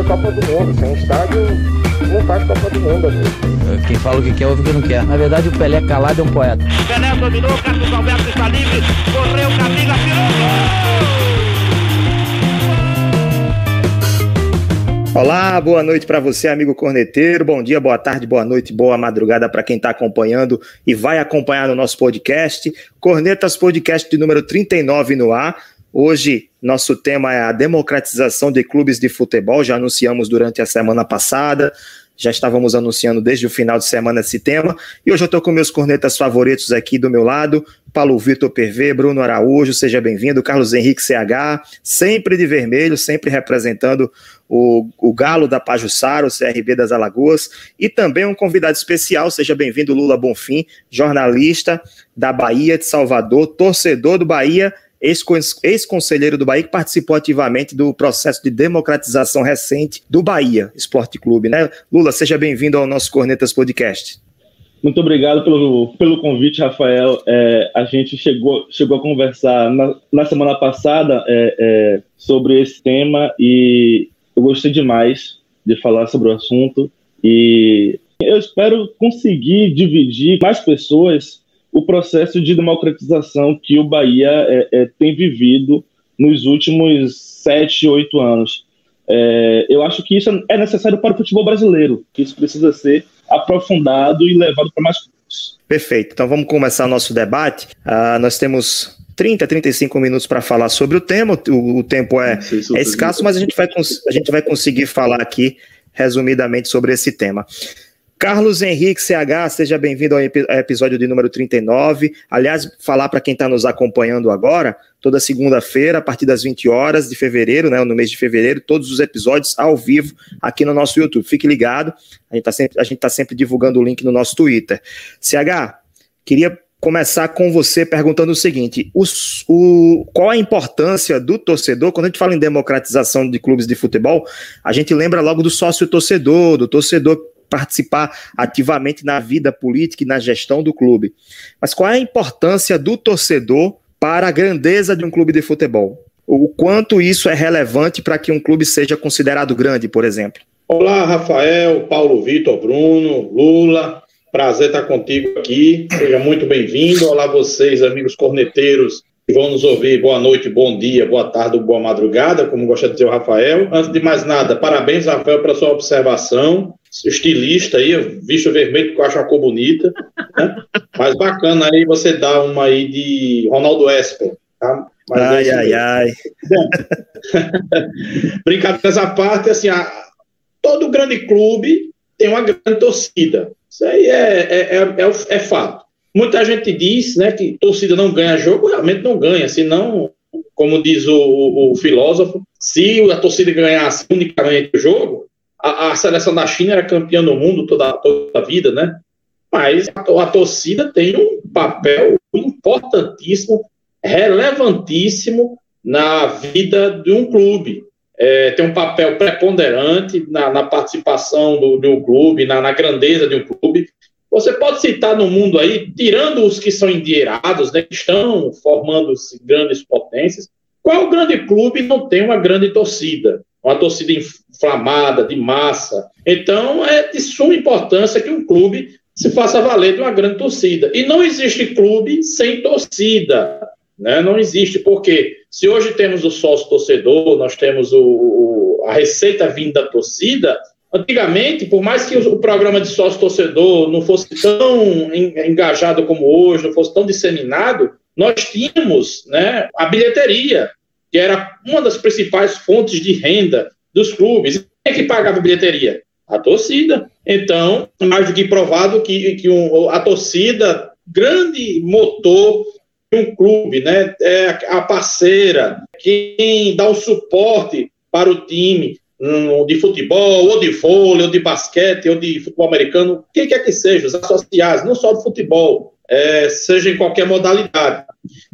a Copa do Mundo. Sem estádio, não faz Copa do Mundo, amigo. Quem fala o que quer, ouve o que não quer. Na verdade, o Pelé calado é um poeta. Pelé dominou, Carlos Alberto está livre, correu, Camila, Olá, boa noite para você, amigo corneteiro. Bom dia, boa tarde, boa noite, boa madrugada para quem está acompanhando e vai acompanhar no nosso podcast. Cornetas Podcast de número 39 no ar. Hoje, nosso tema é a democratização de clubes de futebol. Já anunciamos durante a semana passada, já estávamos anunciando desde o final de semana esse tema. E hoje eu estou com meus cornetas favoritos aqui do meu lado: Paulo Vitor PV, Bruno Araújo, seja bem-vindo, Carlos Henrique CH, sempre de vermelho, sempre representando o, o Galo da Pajussara, o CRB das Alagoas, e também um convidado especial, seja bem-vindo, Lula Bonfim, jornalista da Bahia de Salvador, torcedor do Bahia ex-conselheiro do Bahia, que participou ativamente do processo de democratização recente do Bahia Esporte Clube, né? Lula, seja bem-vindo ao nosso Cornetas Podcast. Muito obrigado pelo, pelo convite, Rafael. É, a gente chegou, chegou a conversar na, na semana passada é, é, sobre esse tema e eu gostei demais de falar sobre o assunto e eu espero conseguir dividir mais pessoas o processo de democratização que o Bahia é, é, tem vivido nos últimos sete, oito anos. É, eu acho que isso é necessário para o futebol brasileiro, que isso precisa ser aprofundado e levado para mais pontos. Perfeito. Então vamos começar nosso debate. Uh, nós temos 30, 35 minutos para falar sobre o tema. O, o tempo é, é escasso, mas a gente, vai, a gente vai conseguir falar aqui resumidamente sobre esse tema. Carlos Henrique CH, seja bem-vindo ao episódio de número 39. Aliás, falar para quem está nos acompanhando agora, toda segunda-feira, a partir das 20 horas de fevereiro, né, no mês de fevereiro, todos os episódios ao vivo aqui no nosso YouTube. Fique ligado, a gente está sempre, tá sempre divulgando o link no nosso Twitter. CH, queria começar com você perguntando o seguinte: os, o, qual a importância do torcedor? Quando a gente fala em democratização de clubes de futebol, a gente lembra logo do sócio torcedor, do torcedor participar ativamente na vida política e na gestão do clube. Mas qual é a importância do torcedor para a grandeza de um clube de futebol? O quanto isso é relevante para que um clube seja considerado grande, por exemplo? Olá, Rafael, Paulo Vitor, Bruno, Lula. Prazer estar contigo aqui. Seja muito bem-vindo. Olá, vocês, amigos corneteiros que vão nos ouvir. Boa noite, bom dia, boa tarde, boa madrugada, como gosta de dizer o Rafael. Antes de mais nada, parabéns, Rafael, pela sua observação estilista aí, visto vermelho que eu acho uma cor bonita, né? Mas bacana aí você dá uma aí de Ronaldo Esper, tá? Mas ai, é ai, ai. Bom, brincadeiras à parte, assim, a, todo grande clube tem uma grande torcida. Isso aí é, é, é, é, é fato. Muita gente diz né, que torcida não ganha jogo, realmente não ganha, senão, como diz o, o, o filósofo, se a torcida ganhasse unicamente o jogo, a, a, seleção da China era campeã do mundo toda, toda a vida, né? Mas a, a torcida tem um papel importantíssimo, relevantíssimo na vida de um clube. É, tem um papel preponderante na, na participação do, de um clube, na, na, grandeza de um clube. Você pode citar no mundo aí, tirando os que são endinheirados, né, que estão formando grandes potências, qual grande clube não tem uma grande torcida? Uma torcida inflamada, de massa. Então, é de suma importância que um clube se faça valer de uma grande torcida. E não existe clube sem torcida. Né? Não existe, porque se hoje temos o sócio torcedor, nós temos o, o, a receita vinda da torcida, antigamente, por mais que o, programa de sócio torcedor não fosse tão engajado como hoje, não fosse tão disseminado, nós tínhamos né, a bilheteria, que era uma das principais fontes de renda dos clubes. Quem é que pagava a bilheteria? A torcida. Então, mais do que provado que, que um, a torcida, grande motor de um clube, né? É a parceira, quem dá o suporte para o time um, de futebol, ou de vôlei, ou de basquete, ou de futebol americano, quem quer que seja, os associados, não só do futebol, é, seja em qualquer modalidade.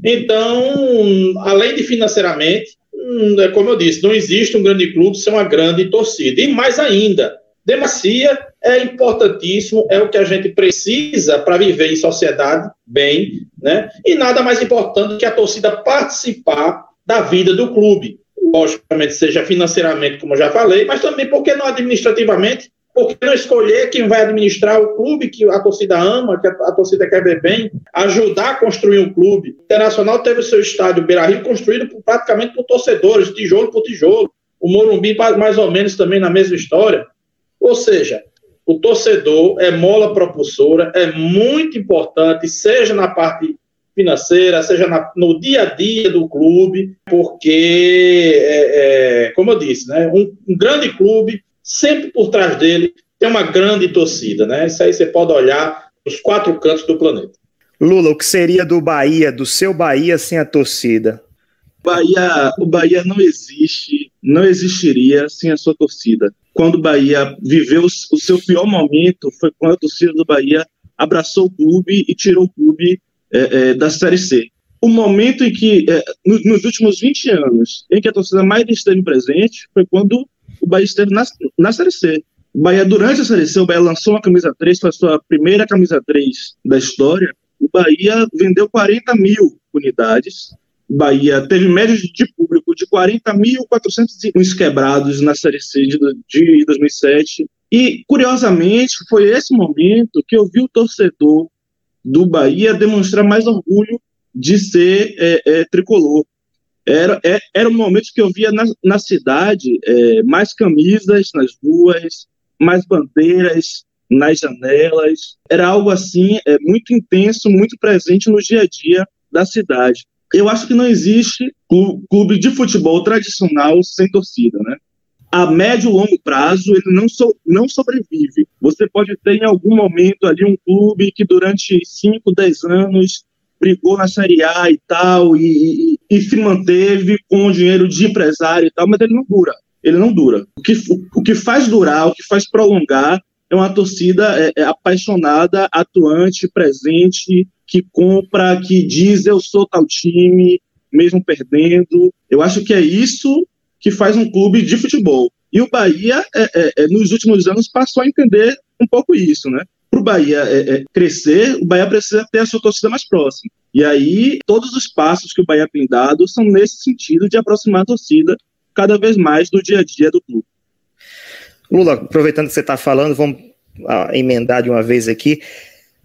Então, além de financeiramente, hum, é como eu disse, não existe um grande clube sem uma grande torcida. E mais ainda, demacia é importantíssimo, é o que a gente precisa para viver em sociedade bem, né? E nada mais importante que a torcida participar da vida do clube. Logicamente, seja financeiramente, como eu já falei, mas também porque não administrativamente, porque não escolher quem vai administrar o clube que a torcida ama, que a, a torcida quer ver bem, ajudar a construir um clube. O Internacional teve seu estádio Beira-Rio construído por, praticamente por torcedores, tijolo por tijolo. O Morumbi mais ou menos também na mesma história. Ou seja, o torcedor é mola propulsora, é muito importante, seja na parte financeira, seja na, no dia a dia do clube, porque, é, é, como eu disse, né, um, um, grande clube, sempre por trás dele tem uma grande torcida. Né? Isso aí você pode olhar nos quatro cantos do planeta. Lula, o que seria do Bahia, do seu Bahia sem a torcida? Bahia, o Bahia não existe, não existiria sem a sua torcida. Quando o Bahia viveu o seu pior momento, foi quando a torcida do Bahia abraçou o clube e tirou o clube é, é, da Série C. O momento em que, é, nos, nos últimos 20 anos, em que a torcida mais esteve presente foi quando o Bahia esteve na, na Série C. O Bahia, durante a Série C, o Bahia lançou uma camisa 3, foi a sua primeira camisa 3 da história. O Bahia vendeu 40 mil unidades. O Bahia teve média de público de 40.400 quebrados na Série C de, de 2007. E, curiosamente, foi esse momento que eu vi o torcedor do Bahia demonstrar mais orgulho de ser é, é, tricolor. Era, é, era um momento que eu via na, na cidade é, mais camisas nas ruas, mais bandeiras nas janelas. Era algo assim é, muito intenso, muito presente no dia a dia da cidade. Eu acho que não existe clube de futebol tradicional sem torcida, né? A médio e longo prazo ele não, so, não sobrevive. Você pode ter em algum momento ali um clube que durante 5, 10 anos brigou na Série A e tal, e, e, se manteve com o dinheiro de empresário e tal, mas ele não dura. Ele não dura. O que, o que faz durar, o que faz prolongar é uma torcida é, é apaixonada, atuante, presente, que compra, que diz eu sou tal time, mesmo perdendo. Eu acho que é isso que faz um clube de futebol. E o Bahia, é, é, é, nos últimos anos, passou a entender um pouco isso, né? Para o Bahia é, é, crescer, o Bahia precisa ter a sua torcida mais próxima. E aí, todos os passos que o Bahia tem dado são nesse sentido de aproximar a torcida cada vez mais do dia a dia do clube. Lula, aproveitando que você está falando, vamos ah, emendar de uma vez aqui.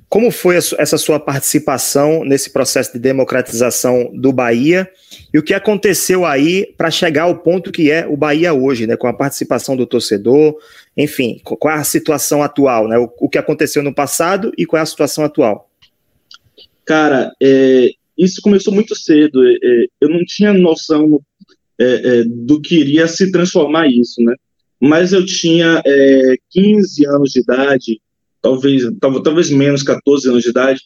Como foi essa sua participação nesse processo de democratização do Bahia e o que aconteceu aí para chegar ao ponto que é o Bahia hoje, né, com a participação do torcedor, enfim, qual é a situação atual, né, o, que aconteceu no passado e qual é a situação atual? Cara, é, isso começou muito cedo. É, é eu não tinha noção é, é, do que iria se transformar isso, né? Mas eu tinha 15 é, anos de idade talvez, talvez menos 14 anos de idade,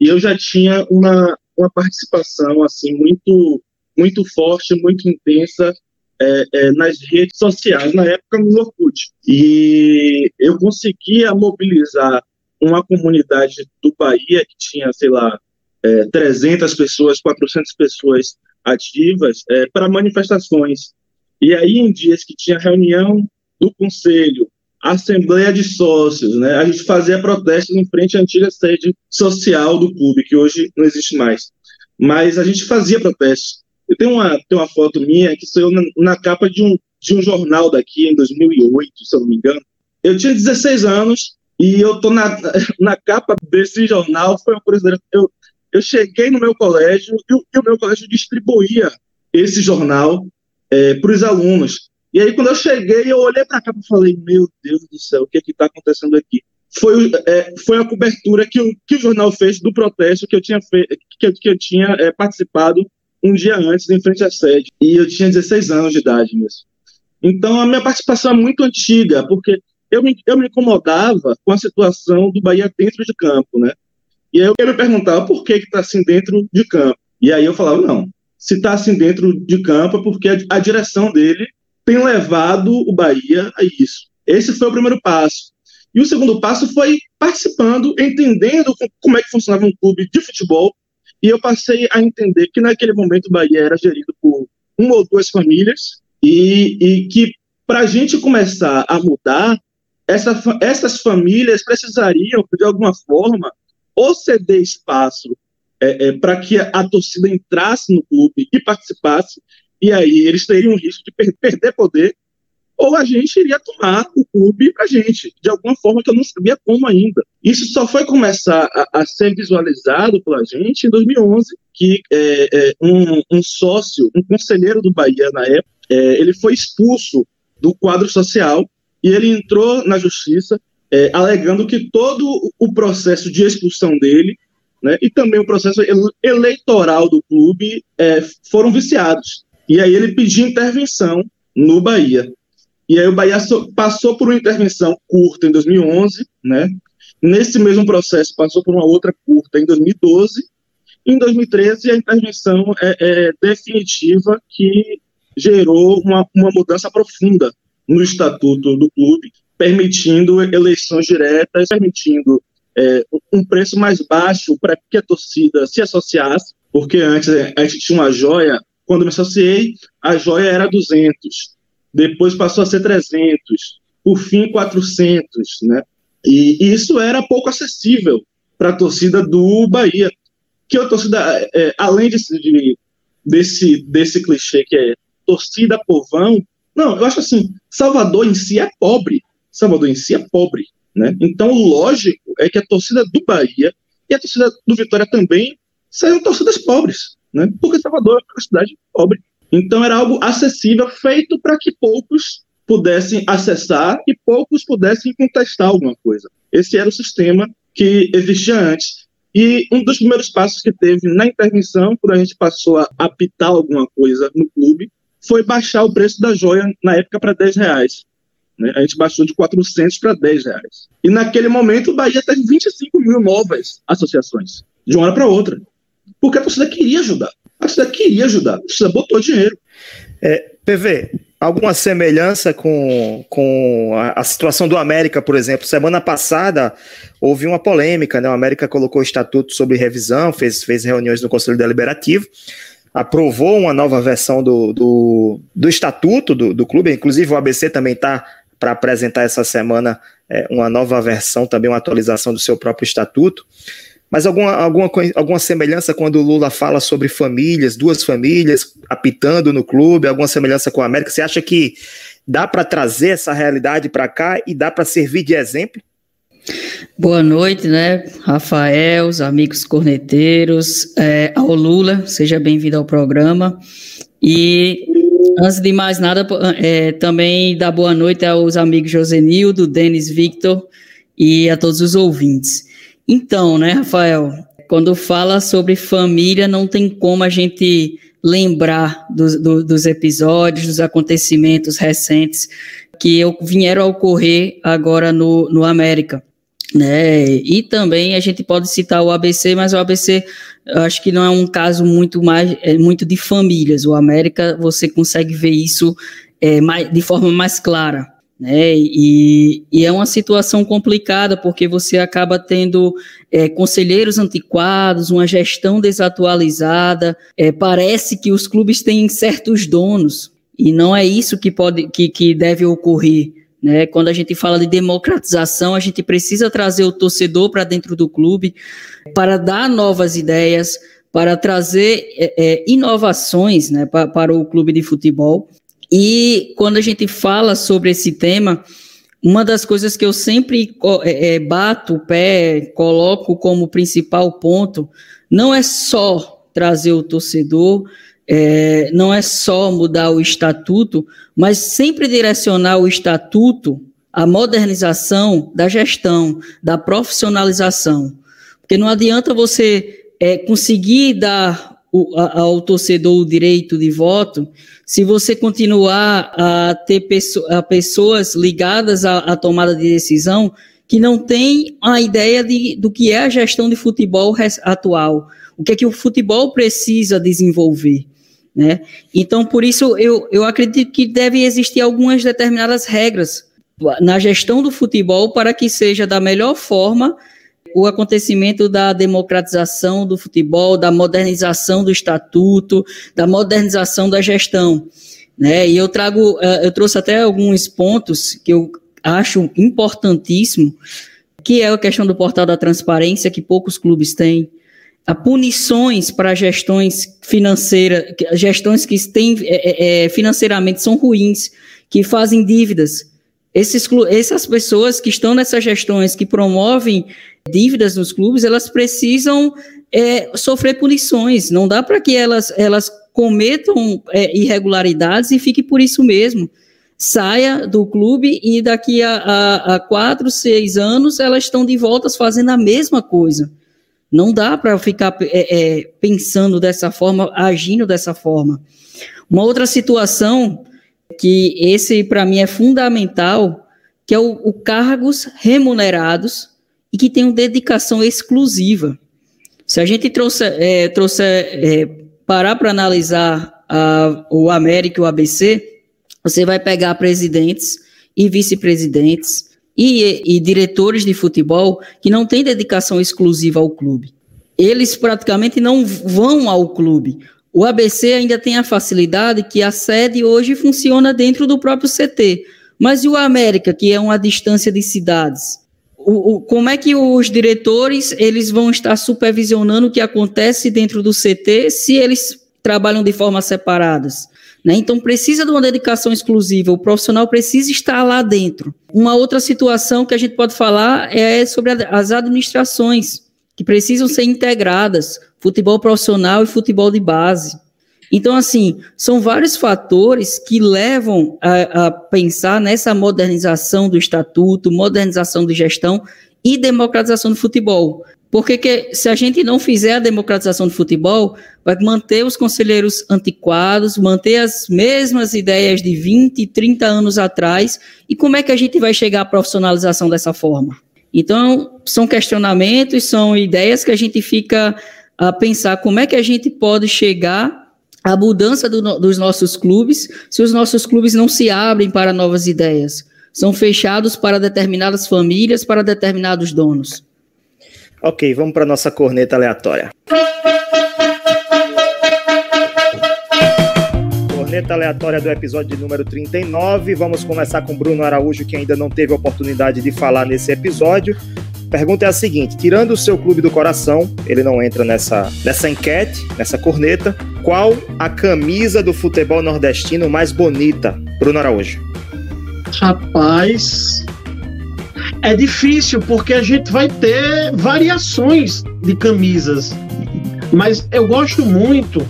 e eu já tinha uma, uma participação assim muito muito forte, muito intensa é, é, nas redes sociais, na época no Orkut. E eu conseguia mobilizar uma comunidade do Bahia que tinha, sei lá, é, 300 pessoas, 400 pessoas ativas é, para manifestações. E aí, em dias que tinha reunião do conselho, assembleia de sócios, né? A gente fazia protestos em frente à antiga sede social do clube, que hoje não existe mais. Mas a gente fazia protestos. Eu tenho uma, tenho uma foto minha que saiu na, na capa de um, de um jornal daqui em 2008, se eu não me engano. Eu tinha 16 anos e eu tô na, na capa desse jornal. Foi uma curiosidade. Eu, eu cheguei no meu colégio e o, e o meu colégio distribuía esse jornal é, para os alunos. E aí, quando eu cheguei, eu olhei para cá e falei: Meu Deus do céu, o que é está acontecendo aqui? Foi, é, foi a cobertura que o, que o jornal fez do protesto que eu tinha, fe que, que eu tinha é, participado um dia antes, em frente à sede. E eu tinha 16 anos de idade mesmo. Então, a minha participação é muito antiga, porque eu me, eu me incomodava com a situação do Bahia dentro de campo, né? E aí eu me perguntava por que está assim dentro de campo. E aí eu falava: não, se está assim dentro de campo é porque a direção dele tem levado o Bahia a isso. Esse foi o primeiro passo. E o segundo passo foi participando, entendendo como é que funcionava um clube de futebol. E eu passei a entender que naquele momento o Bahia era gerido por uma ou duas famílias e, e que para a gente começar a mudar, essa, essas famílias precisariam, de alguma forma, ou ceder espaço é, é, para que a, torcida entrasse no clube e participasse, e aí eles teriam risco de per perder poder, ou a gente iria tomar o clube para a gente, de alguma forma que eu não sabia como ainda. Isso só foi começar a, a ser visualizado pela gente em 2011, que é, é, um, um, sócio, um conselheiro do Bahia na época, é, ele foi expulso do quadro social e ele entrou na justiça é, alegando que todo o processo de expulsão dele né, e também o processo eleitoral do clube é, foram viciados. E aí ele pediu intervenção no Bahia. E aí o Bahia passou por uma intervenção curta em 2011, né? Nesse mesmo processo passou por uma outra curta em 2012. Em 2013 a intervenção é, é definitiva que gerou uma, uma mudança profunda no estatuto do clube, permitindo eleições diretas, permitindo é, um preço mais baixo para que a torcida se associasse, porque antes a gente tinha uma joia, quando me associei, a joia era 200, depois passou a ser 300, por fim 400, né? E isso era pouco acessível para a torcida do Bahia, que a torcida, é, além de, de, desse, desse clichê que é torcida povão, não, eu acho assim, Salvador em si é pobre, Salvador em si é pobre, né? Então, lógico é que a torcida do Bahia e a torcida do Vitória também sejam torcidas pobres, né? porque Salvador é uma cidade pobre. Então, era algo acessível, feito para que poucos pudessem acessar e poucos pudessem contestar alguma coisa. Esse era o sistema que existia antes. E um dos primeiros passos que teve na intervenção, quando a gente passou a apitar alguma coisa no clube, foi baixar o preço da joia na época para 10 reais. Né? A gente baixou de 400 para 10 reais. E naquele momento o Bahia teve 25 mil novas associações, de uma hora para outra. Porque a torcida queria ajudar. A torcida queria ajudar. A torcida botou dinheiro. É, PV, alguma semelhança com, com a, a, situação do América, por exemplo? Semana passada houve uma polêmica, né? O América colocou o estatuto sobre revisão, fez, fez reuniões no Conselho Deliberativo, aprovou uma nova versão do, do, do estatuto do, do clube, inclusive o ABC também está para apresentar essa semana é, uma nova versão, também uma atualização do seu próprio estatuto. Mas alguma, alguma, alguma semelhança quando o Lula fala sobre famílias, duas famílias apitando no clube, alguma semelhança com a América? Você acha que dá para trazer essa realidade para cá e dá para servir de exemplo? Boa noite, né, Rafael, os amigos corneteiros, é, ao Lula, seja bem-vindo ao programa. E Antes de mais nada, é, também dar boa noite aos amigos Josenildo, Denis Victor e a todos os ouvintes. Então, né, Rafael, quando fala sobre família, não tem como a gente lembrar do, do, dos episódios, dos acontecimentos recentes que vieram a ocorrer agora no, no América. Né? E também a gente pode citar o ABC, mas o ABC acho que não é um caso muito mais é muito de famílias. O América você consegue ver isso é, mais, de forma mais clara. Né? E, e, é uma situação complicada porque você acaba tendo é, conselheiros antiquados, uma gestão desatualizada. É, parece que os clubes têm certos donos e não é isso que pode que, que deve ocorrer. Né? Quando a gente fala de democratização, a gente precisa trazer o torcedor para dentro do clube para dar novas ideias, para trazer é, é, inovações né, para, para o clube de futebol. E quando a gente fala sobre esse tema, uma das coisas que eu sempre é, é, bato o pé, coloco como principal ponto, não é só trazer o torcedor, é, não é só mudar o estatuto, mas sempre direcionar o estatuto à modernização da gestão, da profissionalização. Porque não adianta você é, conseguir dar o, a, ao torcedor o direito de voto se você continuar a ter a pessoas ligadas à, à tomada de decisão que não têm a ideia de, do que é a gestão de futebol atual, o que é que o futebol precisa desenvolver. Né? Então, por isso, eu, eu acredito que deve existir algumas determinadas regras na gestão do futebol para que seja da melhor forma o acontecimento da democratização do futebol, da modernização do estatuto, da modernização da gestão. Né? E eu trago, eh, eu trouxe até alguns pontos que eu acho importantíssimo, que é a questão do portal da transparência, que poucos clubes têm, a punições para gestões financeiras, gestões que têm, é, é, financeiramente são ruins, que fazem dívidas. Esses, essas pessoas que estão nessas gestões, que promovem dívidas nos clubes, elas precisam é, sofrer punições. Não dá para que elas, elas cometam é, irregularidades e fique por isso mesmo. Saia do clube e daqui a, a, a quatro, seis anos elas estão de volta fazendo a mesma coisa. Não dá para ficar é, é, pensando dessa forma, agindo dessa forma. Uma outra situação que esse para mim é fundamental, que é o, o cargos remunerados e que tenham dedicação exclusiva. Se a gente trouxer, é, trouxer é, parar para analisar a, o América e o ABC, você vai pegar presidentes e vice-presidentes e, e diretores de futebol que não têm dedicação exclusiva ao clube. Eles praticamente não vão ao clube. O ABC ainda tem a facilidade que a sede hoje funciona dentro do próprio CT. Mas e o América, que é uma distância de cidades? O, o, como é que os diretores eles vão estar supervisionando o que acontece dentro do CT se eles trabalham de formas separadas? Né? Então precisa de uma dedicação exclusiva, o profissional precisa estar lá dentro. Uma outra situação que a gente pode falar é sobre as administrações, que precisam ser integradas futebol profissional e futebol de base. Então, assim, são vários fatores que levam a, a, pensar nessa modernização do estatuto, modernização de gestão e democratização do futebol. Porque que, se a gente não fizer a democratização do futebol, vai manter os conselheiros antiquados, manter as mesmas ideias de 20, 30 anos atrás. E como é que a gente vai chegar à profissionalização dessa forma? Então, são questionamentos, são ideias que a gente fica a pensar como é que a gente pode chegar à mudança do, dos nossos clubes se os nossos clubes não se abrem para novas ideias. São fechados para determinadas famílias, para determinados donos. Ok, vamos para nossa corneta aleatória. Corneta aleatória do episódio número 39. Vamos começar com Bruno Araújo, que ainda não teve oportunidade de falar nesse episódio pergunta é a seguinte: tirando o seu clube do coração, ele não entra nessa, nessa enquete, nessa corneta. Qual a camisa do futebol nordestino mais bonita, Bruno Araújo? Rapaz, é difícil porque a gente vai ter variações de camisas. Mas eu gosto muito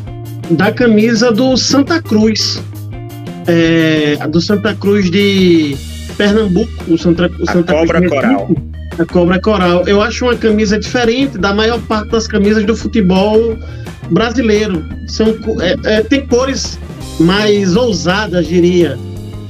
da camisa do Santa Cruz. É, do Santa Cruz de Pernambuco, o Santa, o Santa a Cobra Cruz Coral. A Cobra Coral. Eu acho uma camisa diferente da maior parte das camisas do futebol brasileiro. São, é, é, tem cores mais ousadas, diria.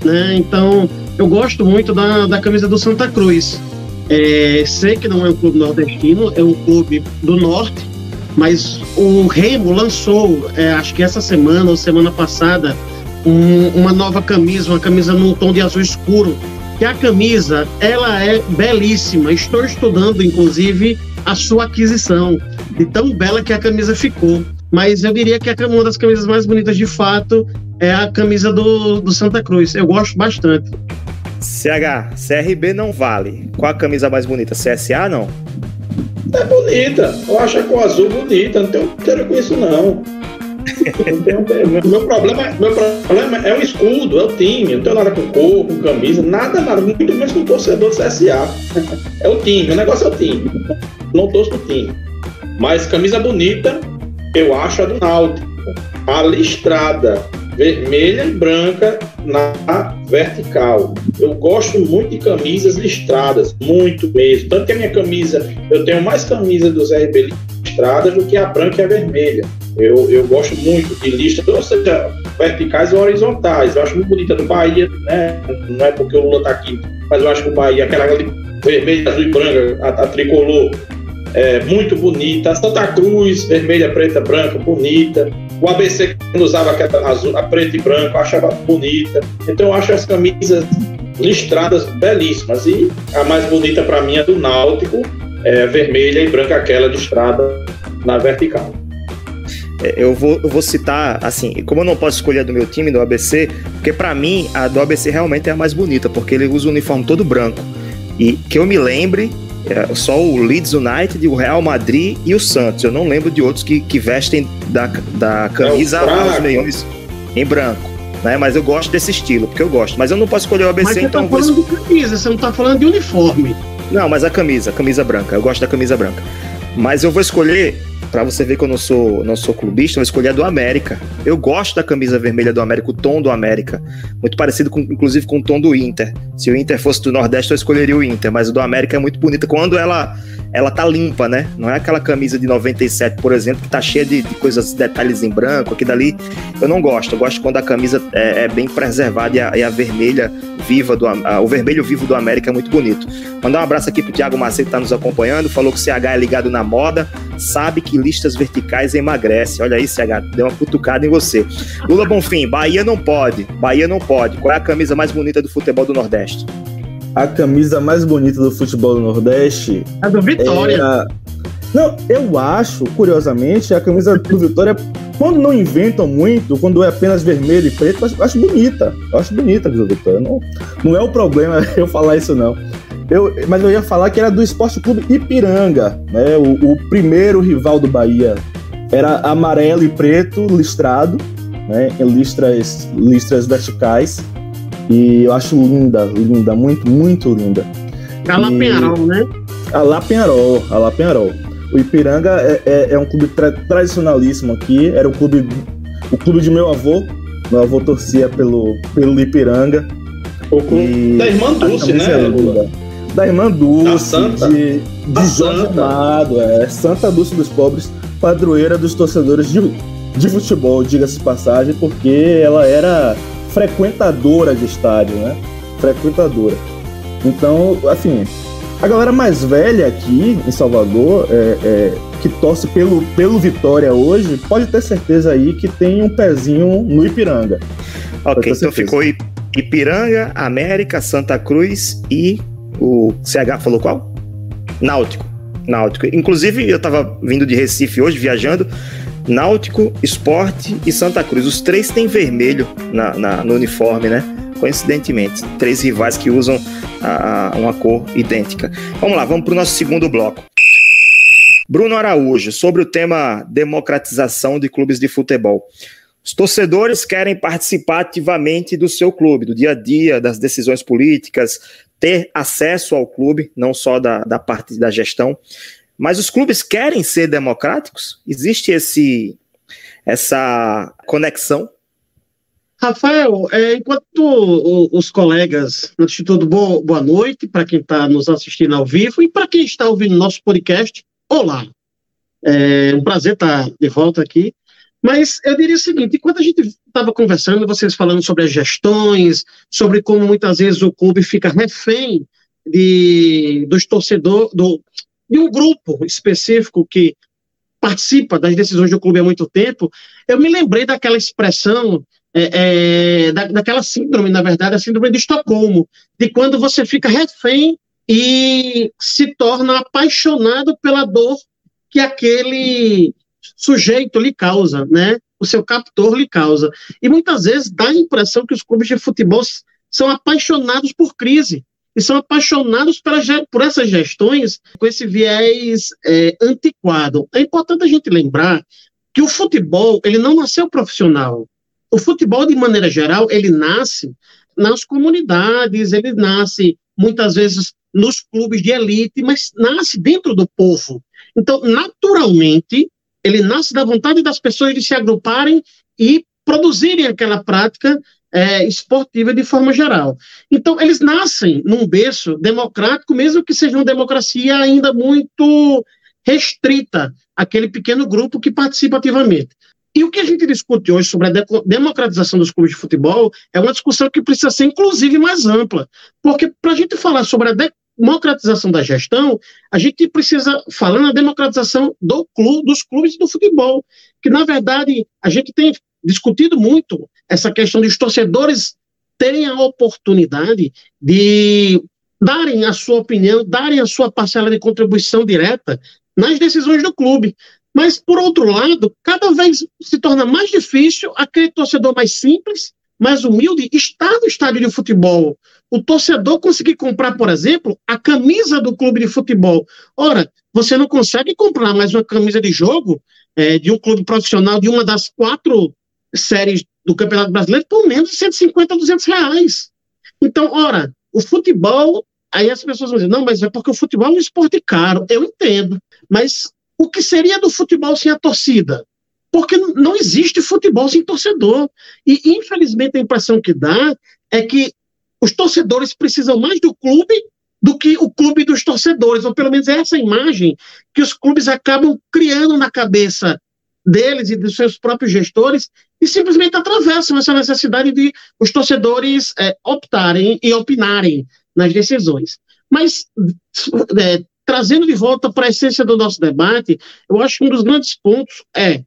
Né? Então, eu gosto muito da, da camisa do Santa Cruz. É, sei que não é um clube nordestino, é um clube do norte, mas o Remo lançou, é, acho que essa semana ou semana passada, um, uma nova camisa, uma camisa num tom de azul escuro, que a camisa ela é belíssima. Estou estudando, inclusive, a sua aquisição, de tão bela que a camisa ficou. Mas eu diria que a, uma das camisas mais bonitas de fato é a camisa do, do Santa Cruz. Eu gosto bastante. CH, CRB não vale. Qual a camisa mais bonita? CSA não? É bonita. Eu acho a cor azul bonita. Não tenho inteiro com isso, não meu, problema, meu problema é o escudo, é o time. Não tenho nada com cor, com camisa, nada, nada. Muito menos com torcedor do CSA. É o time, o negócio é o time. Não torço pro time. Mas camisa bonita, eu acho a do Náutico. A listrada vermelha e branca na vertical. Eu gosto muito de camisas listradas, muito mesmo. Tanto que a minha camisa, eu tenho mais camisa dos RB listradas do que a branca e a vermelha. Eu, eu gosto muito de listas, ou seja, verticais ou horizontais. Eu acho muito bonita do Bahia, né? Não é porque o Lula está aqui, mas eu acho que o Bahia, aquela vermelha, azul e branca, a, a tricolor, é muito bonita. Santa Cruz, vermelha, preta, branca, bonita. O ABC, quando usava aquela azul, a preta e branca, eu achava bonita. Então eu acho as camisas listradas belíssimas. E a mais bonita para mim é do Náutico, é vermelha e branca, aquela listrada na vertical. É, eu vou, eu vou citar, assim, como eu não posso escolher do meu time, do ABC, porque para mim a do ABC realmente é a mais bonita, porque ele usa o uniforme todo branco. E que eu me lembre, É só o Leeds United, o Real Madrid e o Santos. Eu não lembro de outros que, que vestem da, da camisa é aos meiões em branco. Né? Mas eu gosto desse estilo, porque eu gosto. Mas eu não posso escolher o ABC, mas você então. Tá falando vou... de camisa, você não tá falando de uniforme. Não, mas a camisa, a camisa branca. Eu gosto da camisa branca. Mas eu vou escolher para você ver que eu não sou, não sou clubista, eu escolhi a do América. Eu gosto da camisa vermelha do América, o tom do América. Muito parecido, com, inclusive, com o tom do Inter. Se o Inter fosse do Nordeste, eu escolheria o Inter, mas o do América é muito bonita. Quando ela ela tá limpa, né? Não é aquela camisa de 97, por exemplo, que tá cheia de, de coisas, detalhes em branco, aqui dali. Eu não gosto. Eu gosto quando a camisa é, é bem preservada e a, e a vermelha viva do a, o vermelho vivo do América é muito bonito. Mandar um abraço aqui pro Thiago Macedo que tá nos acompanhando, falou que o CH é ligado na moda, sabe que listas verticais emagrece. Olha aí, CH, deu uma cutucada em você. Lula Bonfim, Bahia não pode. Bahia não pode. Qual é a camisa mais bonita do futebol do Nordeste? a camisa mais bonita do futebol do Nordeste. A do Vitória. É Não, eu acho, curiosamente, a camisa do Vitória, quando não inventam muito, quando é apenas vermelho e preto, eu acho, eu acho bonita. Eu acho bonita a camisa do Vitória. Não, não é o problema eu falar isso, não. Eu, mas eu ia falar que era do Esporte Clube Ipiranga, né? O, o primeiro rival do Bahia. Era amarelo e preto, listrado, né? Em listras, listras verticais. E eu acho linda, linda, muito, muito linda. A La Penharol, né? A La Penharol, a La Penharol. O Ipiranga é, é, é um clube tra tradicionalíssimo aqui, era o clube, o clube de meu avô. Meu avô torcia pelo, pelo Ipiranga. O clube da irmã Dulce, né? É da irmã Dulce, da de, de Jorge Amado, é, Santa Dulce dos Pobres, padroeira dos torcedores de, de futebol, diga-se passagem, porque ela era frequentadora de estádio, né? Frequentadora. Então, assim, a galera mais velha aqui em Salvador, é, é, que torce pelo, pelo Vitória hoje, pode ter certeza aí que tem um pezinho no Ipiranga. Ok, então ficou Ipiranga, América, Santa Cruz e o CH falou qual? Náutico. Náutico. Inclusive, eu tava vindo de Recife hoje, viajando. Náutico, Esporte e Santa Cruz. Os três têm vermelho na, na, no uniforme, né? Coincidentemente, três rivais que usam a, uma cor idêntica. Vamos lá, vamos para o nosso segundo bloco. Bruno Araújo, sobre o tema democratização de clubes de futebol. Os torcedores querem participar ativamente do seu clube, do dia a dia, das decisões políticas, ter acesso ao clube, não só da, da parte da gestão. Mas os clubes querem ser democráticos? Existe esse, essa conexão? Rafael, é, enquanto os colegas, antes de tudo, boa, boa noite para quem está nos assistindo ao vivo e para quem está ouvindo nosso podcast, olá. É um prazer estar tá de volta aqui. Mas eu diria o seguinte: enquanto a gente estava conversando, vocês falando sobre as gestões, sobre como muitas vezes o clube fica refém de, dos torcedores, do, de um grupo específico que participa das decisões do clube há muito tempo, eu me lembrei daquela expressão, é, é, da, daquela síndrome, na verdade, a síndrome de Estocolmo, de quando você fica refém e se torna apaixonado pela dor que aquele sujeito lhe causa, né? O seu captor lhe causa. E muitas vezes dá a impressão que os clubes de futebol são apaixonados por crise e são apaixonados por, por essas gestões com esse viés é, antiquado. É importante a gente lembrar que o futebol ele não nasceu profissional. O futebol, de maneira geral, ele nasce nas comunidades, ele nasce muitas vezes nos clubes de elite, mas nasce dentro do povo. Então, naturalmente, ele nasce da vontade das pessoas de se agruparem e produzirem aquela prática é, esportiva de forma geral. Então, eles nascem num berço democrático, mesmo que seja uma democracia ainda muito restrita àquele pequeno grupo que participa ativamente. E o que a gente discute hoje sobre a democratização dos clubes de futebol é uma discussão que precisa ser, inclusive, mais ampla. Porque, para a gente falar sobre a democratização da gestão, a gente precisa falar na democratização do clube, dos clubes do futebol. Que, na verdade, a gente tem discutido muito essa questão de os torcedores terem a oportunidade de darem a sua opinião, darem a sua parcela de contribuição direta nas decisões do clube. Mas, por outro lado, cada vez se torna mais difícil aquele torcedor mais simples, mais humilde, estar no estádio de futebol o torcedor conseguir comprar, por exemplo, a camisa do clube de futebol. Ora, você não consegue comprar mais uma camisa de jogo é, de um clube profissional de uma das quatro séries do Campeonato Brasileiro por menos de 150, 200 reais. Então, ora, o futebol, aí as pessoas vão dizer, não, mas é porque o futebol é um esporte caro. Eu entendo, mas o que seria do futebol sem a torcida? Porque não existe futebol sem torcedor. E, infelizmente, a impressão que dá é que os torcedores precisam mais do clube do que o clube dos torcedores, ou pelo menos é essa imagem que os clubes acabam criando na cabeça deles e dos seus próprios gestores e simplesmente atravessam essa necessidade de os torcedores é, optarem e opinarem nas decisões. Mas, é, trazendo de volta para a essência do nosso debate, eu acho que um dos grandes pontos é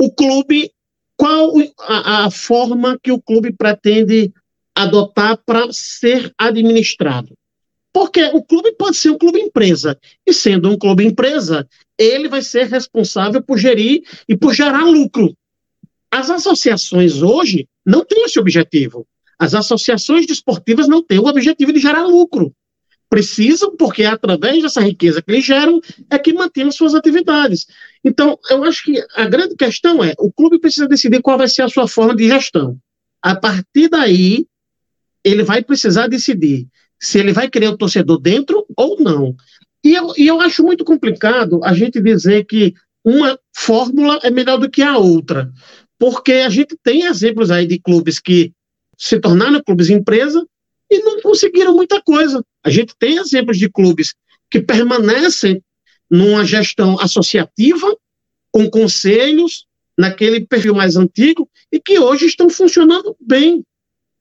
o clube, qual a, a forma que o clube pretende adotar para ser administrado. Porque o clube pode ser um clube empresa, e sendo um clube empresa, ele vai ser responsável por gerir e por gerar lucro. As associações hoje não têm esse objetivo. As associações desportivas não têm o objetivo de gerar lucro. Precisam, porque é através dessa riqueza que eles geram, é que mantêm suas atividades. Então, eu acho que a grande questão é: o clube precisa decidir qual vai ser a sua forma de gestão. A partir daí, ele vai precisar decidir se ele vai querer o torcedor dentro ou não. E eu, e eu acho muito complicado a gente dizer que uma fórmula é melhor do que a outra, porque a gente tem exemplos aí de clubes que se tornaram clubes empresa e não conseguiram muita coisa. A gente tem exemplos de clubes que permanecem numa gestão associativa, com conselhos, naquele perfil mais antigo, e que hoje estão funcionando bem.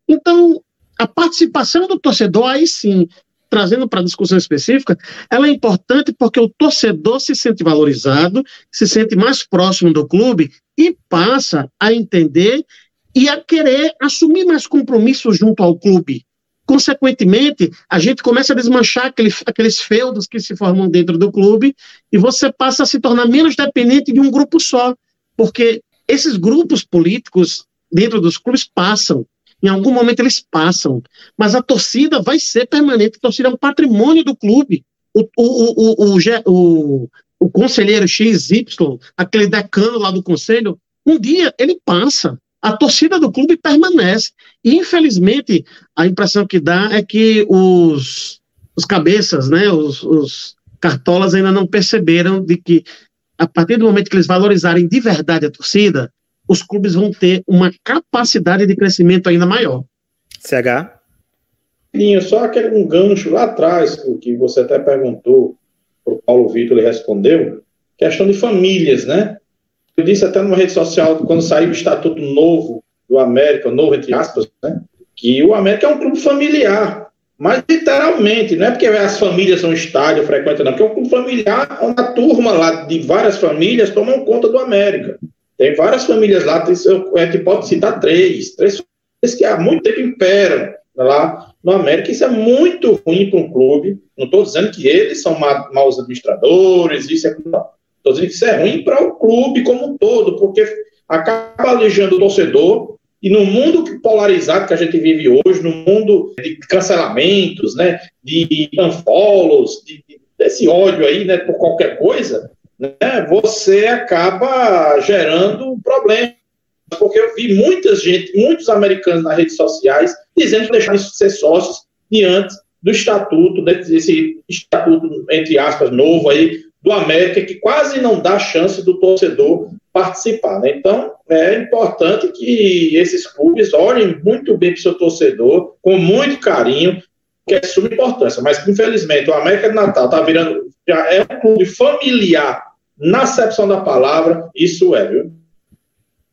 Então, a participação do torcedor, aí sim, trazendo para a discussão específica, ela é importante porque o torcedor se sente valorizado, se sente mais próximo do clube e passa a entender e a querer assumir mais compromissos junto ao clube. Consequentemente, a gente começa a desmanchar aquele, aqueles feudos que se formam dentro do clube e você passa a se tornar menos dependente de um grupo só, porque esses grupos políticos dentro dos clubes passam. Em algum momento eles passam. Mas a torcida vai ser permanente. A torcida é um patrimônio do clube. O, o, o, o, o, conselheiro XY, aquele decano lá do conselho, um dia ele passa. A torcida do clube permanece. E, infelizmente, a impressão que dá é que os, os cabeças, né, os, os cartolas ainda não perceberam de que, a partir do momento que eles valorizarem de verdade a torcida, os clubes vão ter uma capacidade de crescimento ainda maior. CH? Só aquele um gancho lá atrás, o que você até perguntou para o Paulo Vitor, ele respondeu, questão de famílias, né? Eu disse até numa rede social, quando saiu o Estatuto Novo do América, novo entre aspas, né? Que o América é um clube familiar. Mas literalmente, não é porque as famílias são estádio, frequentam, não, porque é um clube familiar onde a turma lá de várias famílias tomam conta do América. Tem várias famílias lá, a gente pode citar três, três famílias que há muito tempo imperam lá no América. Isso é muito ruim para um clube. Não estou dizendo que eles são ma maus administradores, isso é. Estou dizendo que isso é ruim para o clube como um todo, porque acaba alijando o torcedor. E no mundo polarizado que a gente vive hoje, no mundo de cancelamentos, né, de unfollows, de, desse ódio aí, né, por qualquer coisa, né, você acaba gerando um problema. Porque eu vi muita gente, muitos americanos nas redes sociais, dizendo que deixaram de ser sócios diante do estatuto, desse estatuto, entre aspas, novo aí, do América, que quase não dá chance do torcedor participar. Né? Então, é importante que esses clubes olhem muito bem para o seu torcedor, com muito carinho, que é de suma importância. Mas, infelizmente, o América de Natal está virando, já é um clube familiar na acepção da palavra, isso é, viu?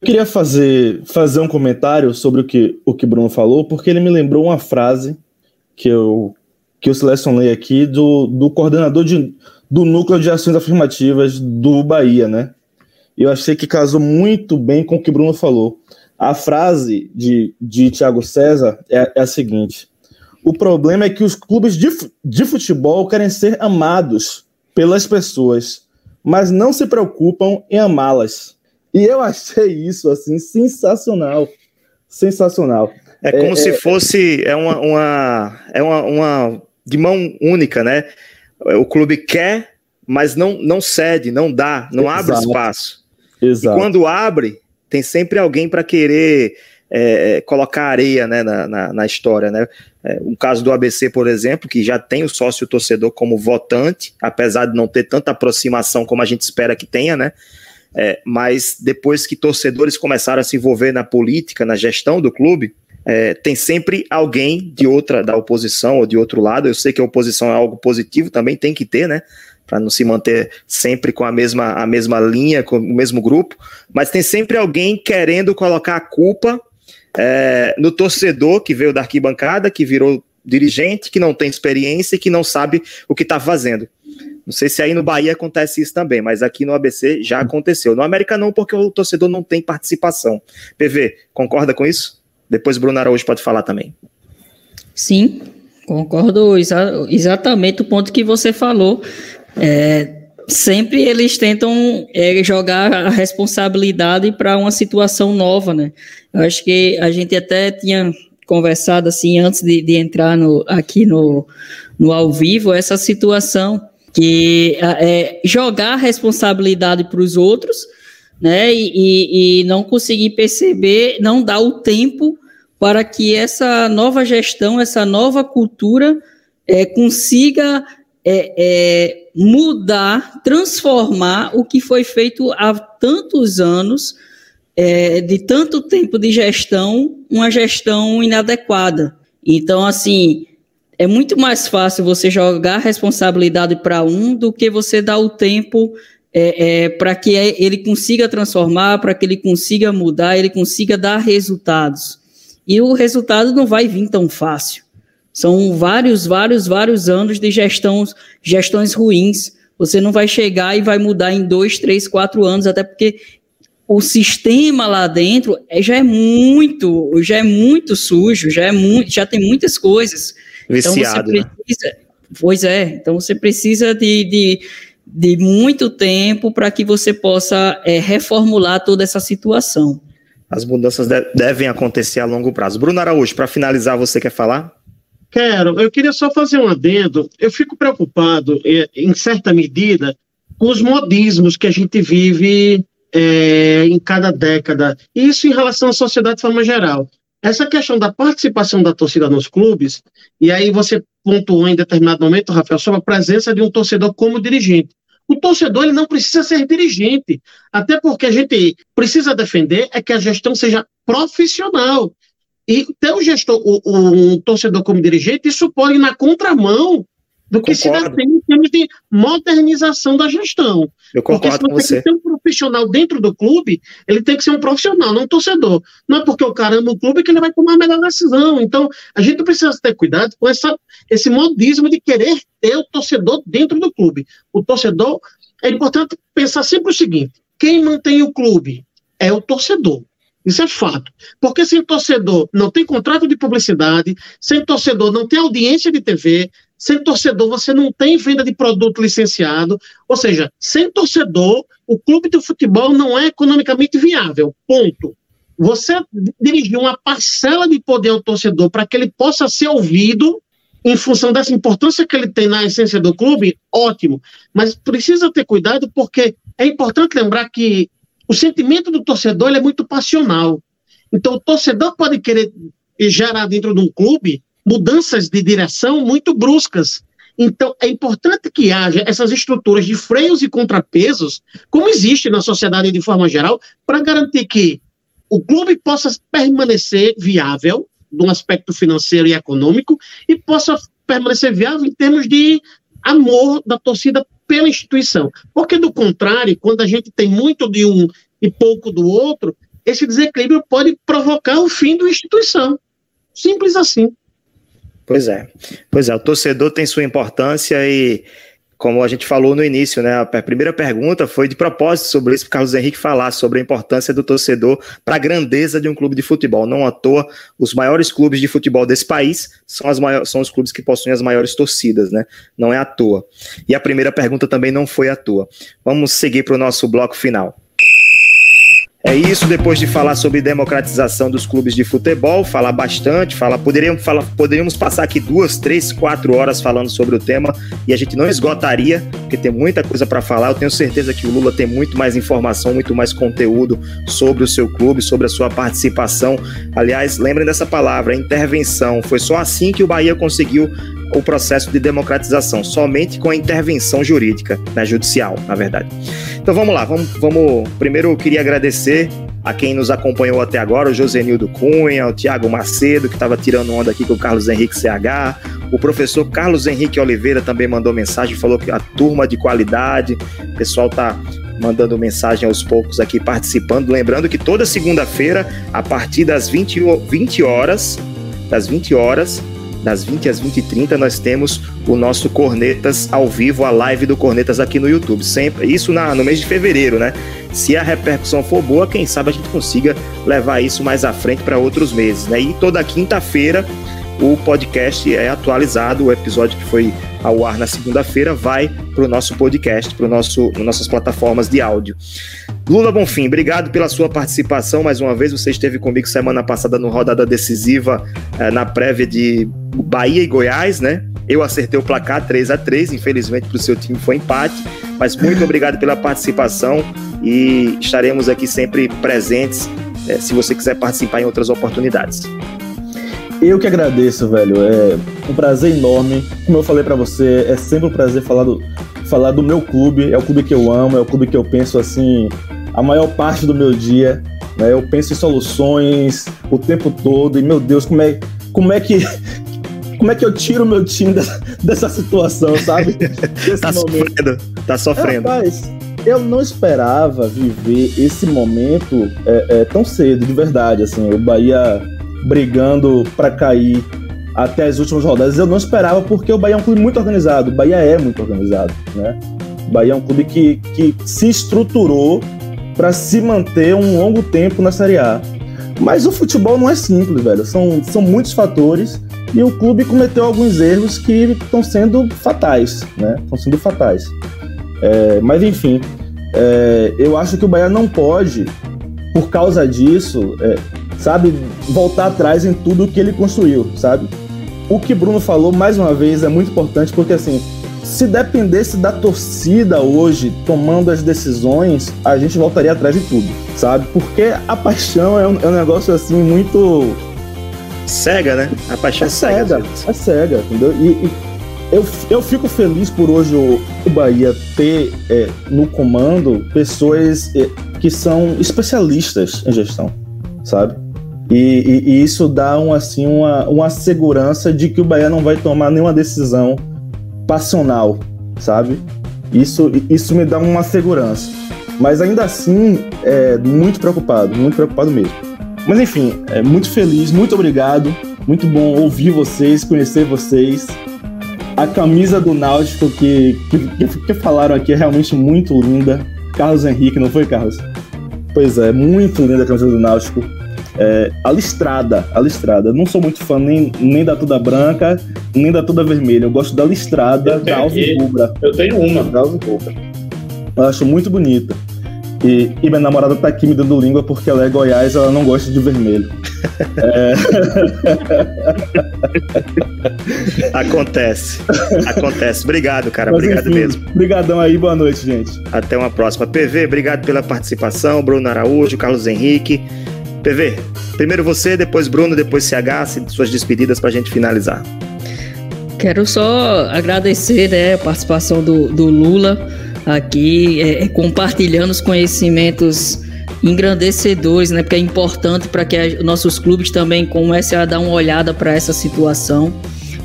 Eu queria fazer, fazer um comentário sobre o que o que Bruno falou, porque ele me lembrou uma frase que eu, que eu selecionei aqui do, do coordenador de, do Núcleo de Ações Afirmativas do Bahia, né? Eu achei que casou muito bem com o que Bruno falou. A frase de, de Tiago César é, é a seguinte: o problema é que os clubes de, de futebol querem ser amados pelas pessoas mas não se preocupam em amá-las. E eu achei isso assim sensacional, sensacional. É como é, se é, fosse é uma, uma é uma, uma de mão única, né? O clube quer, mas não não cede, não dá, não Exato. abre espaço. Exato. E quando abre, tem sempre alguém para querer é, colocar areia né, na, na, na história. Né? É, um caso do ABC, por exemplo, que já tem o sócio torcedor como votante, apesar de não ter tanta aproximação como a gente espera que tenha, né? É, mas depois que torcedores começaram a se envolver na política, na gestão do clube, é, tem sempre alguém de outra, da oposição ou de outro lado. Eu sei que a oposição é algo positivo, também tem que ter, né? Para não se manter sempre com a mesma, a mesma linha, com o mesmo grupo, mas tem sempre alguém querendo colocar a culpa é, no torcedor que veio da arquibancada, que virou dirigente, que não tem experiência e que não sabe o que está fazendo. Não sei se aí no Bahia acontece isso também, mas aqui no ABC já aconteceu. No América não, porque o torcedor não tem participação. PV, concorda com isso? Depois Bruno Araújo pode falar também. Sim, concordo exa exatamente o ponto que você falou. É, sempre eles tentam é, jogar a responsabilidade para uma situação nova, né? Eu acho que a gente até tinha conversado assim antes de, de entrar no, aqui no, no ao vivo essa situação que é, jogar a responsabilidade para os outros, né? E, e, não conseguir perceber, não dar o tempo para que essa nova gestão, essa nova cultura é, consiga é, é, mudar, transformar o que foi feito há tantos anos, é, de tanto tempo de gestão, uma gestão inadequada. Então, assim, é muito mais fácil você jogar a responsabilidade para um do que você dar o tempo é, é, para que ele consiga transformar, para que ele consiga mudar, ele consiga dar resultados. E o resultado não vai vir tão fácil. São vários, vários, vários anos de gestão, gestões ruins. Você não vai chegar e vai mudar em dois, três, quatro anos, até porque o sistema lá dentro é, já é muito, já é muito sujo, já é muito, já tem muitas coisas. Viciado, então você né? precisa, né? Pois é, então você precisa de, de, de muito tempo para que você possa é, reformular toda essa situação. As mudanças de, devem acontecer a longo prazo. Bruno Araújo, para finalizar, você quer falar? Quero. Eu queria só fazer um adendo. Eu fico preocupado, é, em certa medida, com os modismos que a gente vive é, em cada década. Isso em relação à sociedade de forma geral. Essa questão da participação da torcida nos clubes, e aí você pontuou em determinado momento, Rafael, sobre a presença de um torcedor como dirigente. O torcedor ele não precisa ser dirigente, até porque a gente precisa defender é que a gestão seja profissional. E ter o gestor, o, o, um torcedor como dirigente, isso pode ir na contramão do que concordo. se defende em termos de modernização da gestão. Eu concordo porque se você com você. tem um profissional dentro do clube, ele tem que ser um profissional, não um torcedor. Não é porque o cara ama o clube que ele vai tomar a melhor decisão. Então, a gente precisa ter cuidado com essa, esse modismo de querer ter o torcedor dentro do clube. O torcedor, é importante pensar sempre o seguinte, quem mantém o clube é o torcedor. Isso é fato. Porque sem torcedor não tem contrato de publicidade, sem torcedor não tem audiência de TV, sem torcedor você não tem venda de produto licenciado. Ou seja, sem torcedor, o clube de futebol não é economicamente viável. Ponto. Você dirigir uma parcela de poder ao torcedor para que ele possa ser ouvido em função dessa importância que ele tem na essência do clube, ótimo. Mas precisa ter cuidado porque é importante lembrar que o sentimento do torcedor é muito passional. Então, o torcedor pode querer gerar dentro de um clube mudanças de direção muito bruscas. Então, é importante que haja essas estruturas de freios e contrapesos, como existe na sociedade de forma geral, para garantir que o clube possa permanecer viável, de um aspecto financeiro e econômico, e possa permanecer viável em termos de amor da torcida pela instituição. Porque, do contrário, quando a gente tem muito de um e pouco do outro, esse desequilíbrio pode provocar o fim da instituição. Simples assim. Pois é. Pois é, o torcedor tem sua importância e como a gente falou no início, né? A primeira pergunta foi de propósito sobre isso, para Carlos Henrique falar sobre a importância do torcedor para a grandeza de um clube de futebol. Não à toa, os maiores clubes de futebol desse país são, as maiores, são os clubes que possuem as maiores torcidas, né? Não é à toa. E a primeira pergunta também não foi à toa. Vamos seguir para o nosso bloco final. É isso, depois de falar sobre democratização dos clubes de futebol, falar bastante, falar, poderíamos, falar, poderíamos passar aqui duas, três, quatro horas falando sobre o tema e a gente não esgotaria, porque tem muita coisa para falar. Eu tenho certeza que o Lula tem muito mais informação, muito mais conteúdo sobre o seu clube, sobre a sua participação. Aliás, lembrem dessa palavra, intervenção. Foi só assim que o Bahia conseguiu o processo de democratização, somente com a intervenção jurídica, né, judicial, na verdade. Então vamos lá, vamos, vamos. Primeiro eu queria agradecer a quem nos acompanhou até agora, o Josenildo Cunha, o Tiago Macedo, que estava tirando onda aqui com o Carlos Henrique CH, o professor Carlos Henrique Oliveira também mandou mensagem, falou que a turma de qualidade, o pessoal tá mandando mensagem aos poucos aqui, participando. Lembrando que toda segunda-feira, a partir das 20, 20 horas, das 20 horas, das 20 às 20 e 30 nós temos o nosso Cornetas ao vivo, a live do Cornetas aqui no YouTube. Sempre, isso na, no mês de fevereiro, né? Se a repercussão for boa, quem sabe a gente consiga levar isso mais à frente para outros meses, né? E toda quinta-feira o podcast é atualizado, o episódio que foi ao ar na segunda-feira vai para o nosso podcast, para nosso nossas plataformas de áudio. Lula Bonfim, obrigado pela sua participação mais uma vez. Você esteve comigo semana passada no rodada decisiva eh, na prévia de Bahia e Goiás, né? Eu acertei o placar 3 a 3 infelizmente para o seu time foi empate, mas muito obrigado pela participação e estaremos aqui sempre presentes eh, se você quiser participar em outras oportunidades. Eu que agradeço, velho. É um prazer enorme. Como eu falei para você, é sempre um prazer falar do, falar do meu clube. É o clube que eu amo, é o clube que eu penso assim a maior parte do meu dia. Né? Eu penso em soluções o tempo todo. E meu Deus, como é, como é que como é que eu tiro o meu time dessa, dessa situação, sabe? Tá momento. sofrendo, tá sofrendo. É, rapaz, eu não esperava viver esse momento é, é, tão cedo, de verdade. Assim, o Bahia brigando para cair até as últimas rodadas. Eu não esperava, porque o Bahia é um clube muito organizado. O Bahia é muito organizado, né? O Bahia é um clube que, que se estruturou para se manter um longo tempo na Série A. Mas o futebol não é simples, velho. São, são muitos fatores e o clube cometeu alguns erros que estão sendo fatais, né? Estão sendo fatais. É, mas enfim, é, eu acho que o Bahia não pode, por causa disso, é, sabe, voltar atrás em tudo que ele construiu, sabe? O que Bruno falou, mais uma vez, é muito importante, porque assim, se dependesse da torcida hoje tomando as decisões, a gente voltaria atrás de tudo, sabe? Porque a paixão é um, é um negócio assim muito. Cega, né? A paixão é cega. É cega, entendeu? E, e, eu, eu fico feliz por hoje o, o Bahia ter é, no comando pessoas é, que são especialistas em gestão, sabe? E, e, e, isso dá um, assim, uma, uma segurança de que o Bahia não vai tomar nenhuma decisão passional, sabe? Isso, isso me dá uma segurança. Mas ainda assim, é muito preocupado, muito preocupado mesmo. Mas enfim, é muito feliz, muito obrigado. Muito bom ouvir vocês, conhecer vocês. A camisa do Náutico que, que, que falaram aqui é realmente muito linda. Carlos Henrique, não foi, Carlos? Pois é, muito linda a camisa do Náutico. É, a listrada, a listrada. Não sou muito fã nem, nem da toda branca, nem da toda vermelha. Eu gosto da listrada da Alves Rubra. Eu tenho uma. Da Alves Rubra. Eu acho muito bonita. E, e, minha namorada tá aqui me dando língua porque ela é Goiás, ela não gosta de vermelho. é... Acontece. Acontece. Obrigado, cara. Mas, obrigado enfim, mesmo. Obrigadão aí, boa noite, gente. Até uma próxima. PV, obrigado pela participação. Bruno Araújo, Carlos Henrique. PV, primeiro você, depois Bruno, depois CH, suas despedidas para a gente finalizar. Quero só agradecer né, a participação do, do Lula aqui, é, é compartilhando os conhecimentos engrandecedores, né? Porque é importante para que a, nossos clubes também comecem a dar uma olhada para essa situação,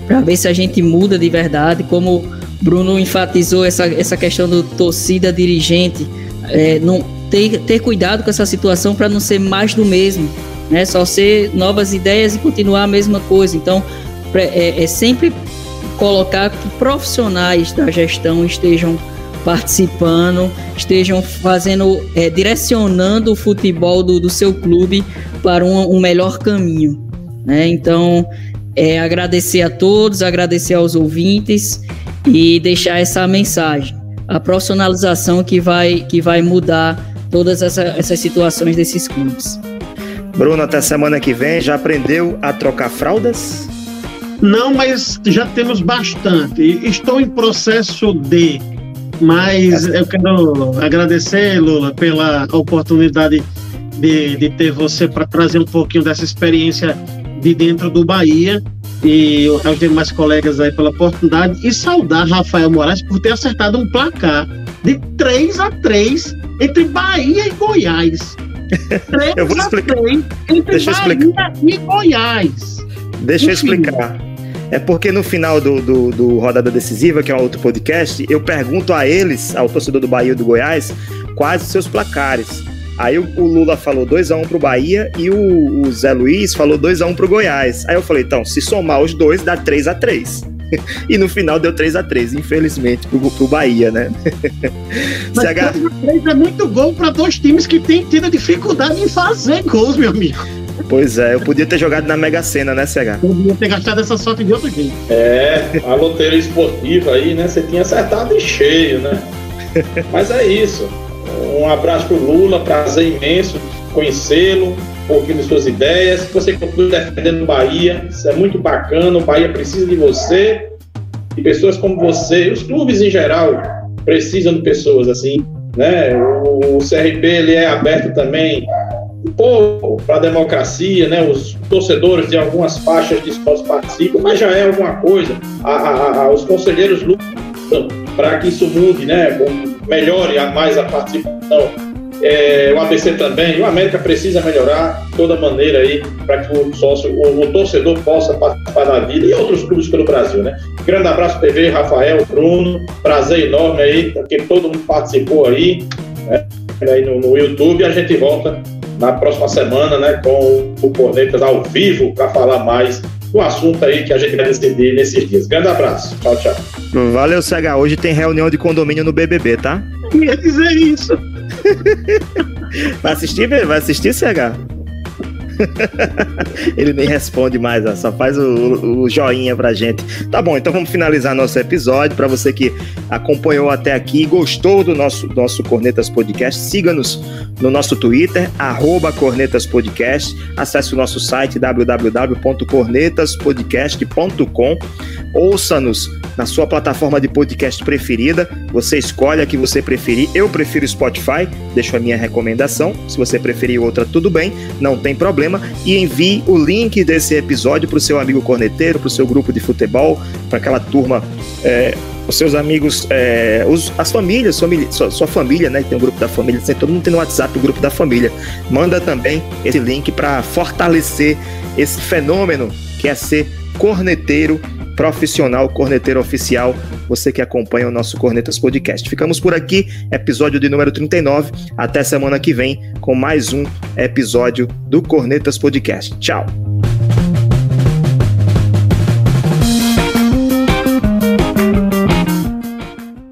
para ver se a gente muda de verdade. Como Bruno enfatizou essa, essa questão do torcida dirigente, é, não, ter, ter cuidado com essa situação para não ser mais do mesmo, né? Só ser novas ideias e continuar a mesma coisa. Então, é, é sempre colocar que profissionais da gestão estejam participando, estejam fazendo, é, direcionando o futebol do, do seu clube para um, um melhor caminho. Né? Então, é, agradecer a todos, agradecer aos ouvintes e deixar essa mensagem. A profissionalização que vai, que vai mudar todas essa, essas situações desses clubes. Bruno, até semana que vem, já aprendeu a trocar fraldas? Não, mas já temos bastante. Estou em processo de, mas eu quero agradecer, Lula, pela oportunidade de, de ter você para trazer um pouquinho dessa experiência de dentro do Bahia e aos demais colegas aí pela oportunidade e saudar Rafael Moraes por ter acertado um placar de 3 a 3 entre Bahia e Goiás. 3 eu vou explicar. 3 entre Deixa Bahia explicar. e Goiás. Deixa Enfim. eu explicar. É porque no final do, do, do, Rodada Decisiva, que é um outro podcast, eu pergunto a eles, ao torcedor do Bahia e do Goiás, quais os seus placares. Aí o, o Lula falou 2x1 um pro Bahia e o, o Zé Luiz falou 2x1 um pro Goiás. Aí eu falei, então, se somar os dois, dá 3x3. e no final deu 3 x 3 infelizmente, pro, pro Bahia, né? Mas CH... 3 é muito gol para dois times que têm tido dificuldade em fazer gols, meu amigo. Pois é, eu podia ter jogado na Mega Sena, né, CH? Podia ter gastado essa sorte de outro jeito. É, a loteria esportiva aí, né? Você tinha acertado em cheio, né? Mas é isso. Um abraço pro Lula, prazer imenso conhecê-lo, de suas ideias. Você continue defendendo o Bahia, isso é muito bacana. O Bahia precisa de você e pessoas como você. Os clubes em geral precisam de pessoas assim, né? O, CRB ele é aberto também um pouco para a democracia, né? Os torcedores de algumas faixas de esportes participam, mas já é alguma coisa. A, a, a, os conselheiros lutam para que isso mude, né? Melhore mais a participação é, o ABC também, o América precisa melhorar de toda maneira aí para que o sócio, o, o, torcedor possa participar da vida e outros clubes pelo Brasil, né? Grande abraço TV, Rafael, Bruno, prazer enorme aí, porque todo mundo participou aí, né? aí no, no YouTube. A gente volta na próxima semana, né, com o Cornetas ao vivo para falar mais do assunto aí que a gente vai decidir nesses dias. Grande abraço. Tchau, tchau. Valeu, CH. Hoje tem reunião de condomínio no BBB, tá? Ia dizer isso. vai assistir, vai assistir, CH? Ele nem responde mais, ó, só faz o, o, joinha pra gente. Tá bom, então vamos finalizar nosso episódio. Para você que acompanhou até aqui e gostou do nosso, nosso Cornetas Podcast, siga-nos no nosso Twitter, arroba Cornetas Podcast. Acesse o nosso site www.cornetaspodcast.com. Ouça-nos na sua plataforma de podcast preferida. Você escolhe a que você preferir. Eu prefiro Spotify, deixo a minha recomendação. Se você preferir outra, tudo bem, não tem problema. E envie o link desse episódio para o seu amigo corneteiro, para o seu grupo de futebol, para aquela turma. É, os seus amigos, é, os, as famílias, família, sua, sua, família, né? Tem um grupo da família, todo mundo tem no WhatsApp o grupo da família. Manda também esse link para fortalecer esse fenômeno que é ser corneteiro profissional, corneteiro oficial, você que acompanha o nosso Cornetas Podcast. Ficamos por aqui, episódio de número 39. Até semana que vem com mais um episódio do Cornetas Podcast. Tchau!